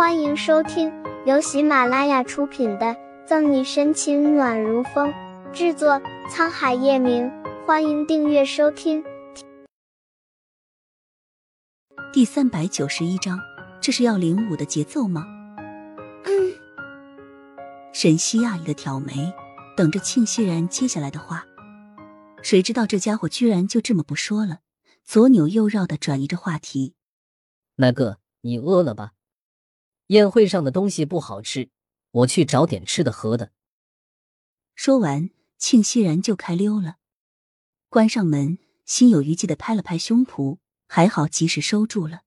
欢迎收听由喜马拉雅出品的《赠你深情暖如风》，制作沧海夜明。欢迎订阅收听。第三百九十一章，这是要领舞的节奏吗？嗯。沈西讶异的挑眉，等着庆熙然接下来的话。谁知道这家伙居然就这么不说了，左扭右绕的转移着话题。那个，你饿了吧？宴会上的东西不好吃，我去找点吃的喝的。说完，庆熙然就开溜了。关上门，心有余悸的拍了拍胸脯，还好及时收住了。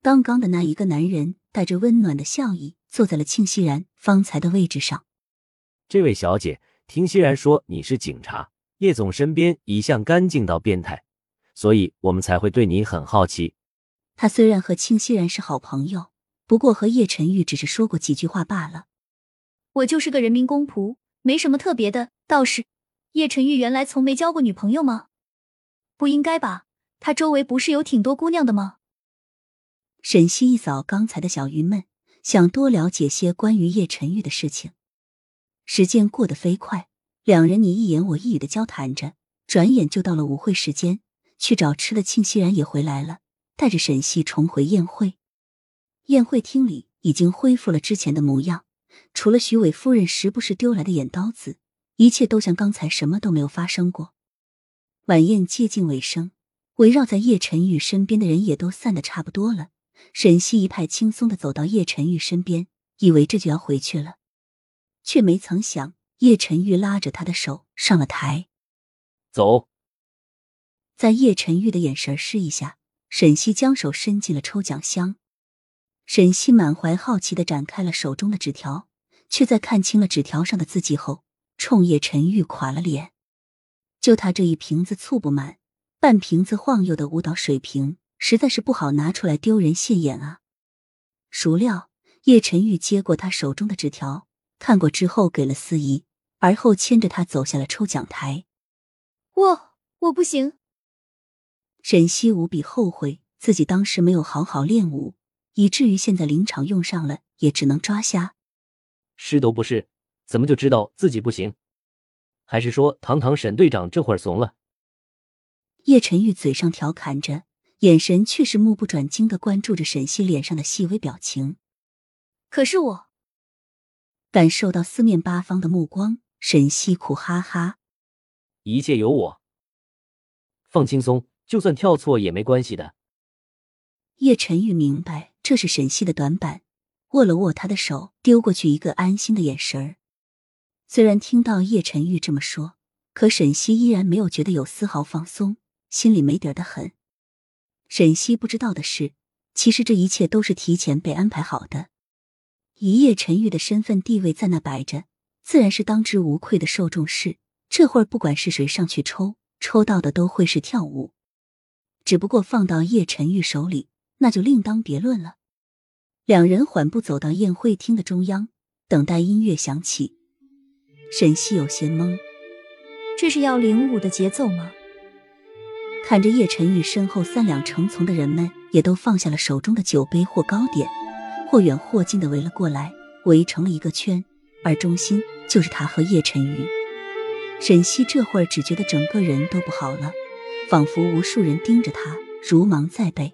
刚刚的那一个男人带着温暖的笑意坐在了庆熙然方才的位置上。这位小姐，听熙然说你是警察。叶总身边一向干净到变态，所以我们才会对你很好奇。他虽然和庆熙然是好朋友，不过和叶晨玉只是说过几句话罢了。我就是个人民公仆，没什么特别的。倒是叶晨玉原来从没交过女朋友吗？不应该吧？他周围不是有挺多姑娘的吗？沈西一扫刚才的小郁闷，想多了解些关于叶晨玉的事情。时间过得飞快。两人你一言我一语的交谈着，转眼就到了舞会时间。去找吃的，庆熙然也回来了，带着沈西重回宴会。宴会厅里已经恢复了之前的模样，除了徐伟夫人时不时丢来的眼刀子，一切都像刚才什么都没有发生过。晚宴接近尾声，围绕在叶晨玉身边的人也都散得差不多了。沈西一派轻松的走到叶晨玉身边，以为这就要回去了，却没曾想。叶晨玉拉着他的手上了台，走。在叶晨玉的眼神示意下，沈西将手伸进了抽奖箱。沈西满怀好奇的展开了手中的纸条，却在看清了纸条上的字迹后，冲叶晨玉垮了脸。就他这一瓶子醋不满，半瓶子晃悠的舞蹈水平，实在是不好拿出来丢人现眼啊！孰料叶晨玉接过他手中的纸条，看过之后给了司仪。而后牵着他走下了抽奖台。我我不行。沈西无比后悔自己当时没有好好练舞，以至于现在临场用上了，也只能抓瞎。试都不是，怎么就知道自己不行？还是说堂堂沈队长这会儿怂了？叶晨玉嘴上调侃着，眼神却是目不转睛的关注着沈西脸上的细微表情。可是我感受到四面八方的目光。沈西苦哈哈，一切有我，放轻松，就算跳错也没关系的。叶晨玉明白这是沈西的短板，握了握他的手，丢过去一个安心的眼神儿。虽然听到叶晨玉这么说，可沈西依然没有觉得有丝毫放松，心里没底儿的很。沈西不知道的是，其实这一切都是提前被安排好的。以叶晨玉的身份地位在那摆着。自然是当之无愧的受重视。这会儿不管是谁上去抽，抽到的都会是跳舞。只不过放到叶晨玉手里，那就另当别论了。两人缓步走到宴会厅的中央，等待音乐响起。沈西有些懵，这是要领舞的节奏吗？看着叶晨玉身后三两成丛的人们，也都放下了手中的酒杯或糕点，或远或近的围了过来，围成了一个圈，而中心。就是他和叶晨玉，沈西这会儿只觉得整个人都不好了，仿佛无数人盯着他，如芒在背。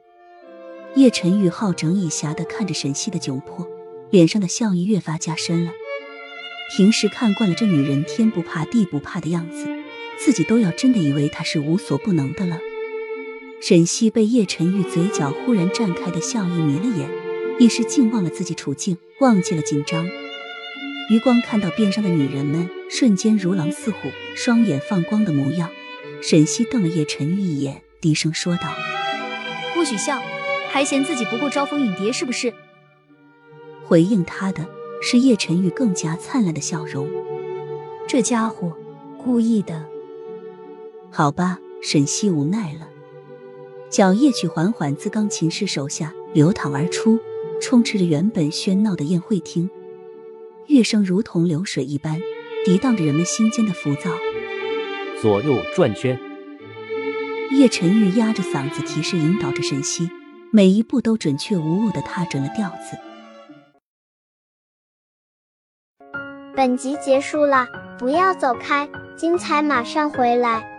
叶晨玉好整以暇的看着沈西的窘迫，脸上的笑意越发加深了。平时看惯了这女人天不怕地不怕的样子，自己都要真的以为她是无所不能的了。沈西被叶晨玉嘴角忽然绽开的笑意迷了眼，一时竟忘了自己处境，忘记了紧张。余光看到边上的女人们瞬间如狼似虎、双眼放光的模样，沈西瞪了叶晨玉一眼，低声说道：“不许笑，还嫌自己不够招蜂引蝶是不是？”回应他的是叶晨玉更加灿烂的笑容。这家伙故意的。好吧，沈西无奈了。小夜曲缓缓自钢琴师手下流淌而出，充斥着原本喧闹的宴会厅。乐声如同流水一般，涤荡着人们心间的浮躁。左右转圈。叶晨玉压着嗓子提示引导着沈西，每一步都准确无误的踏准了调子。本集结束了不要走开精彩马上回来。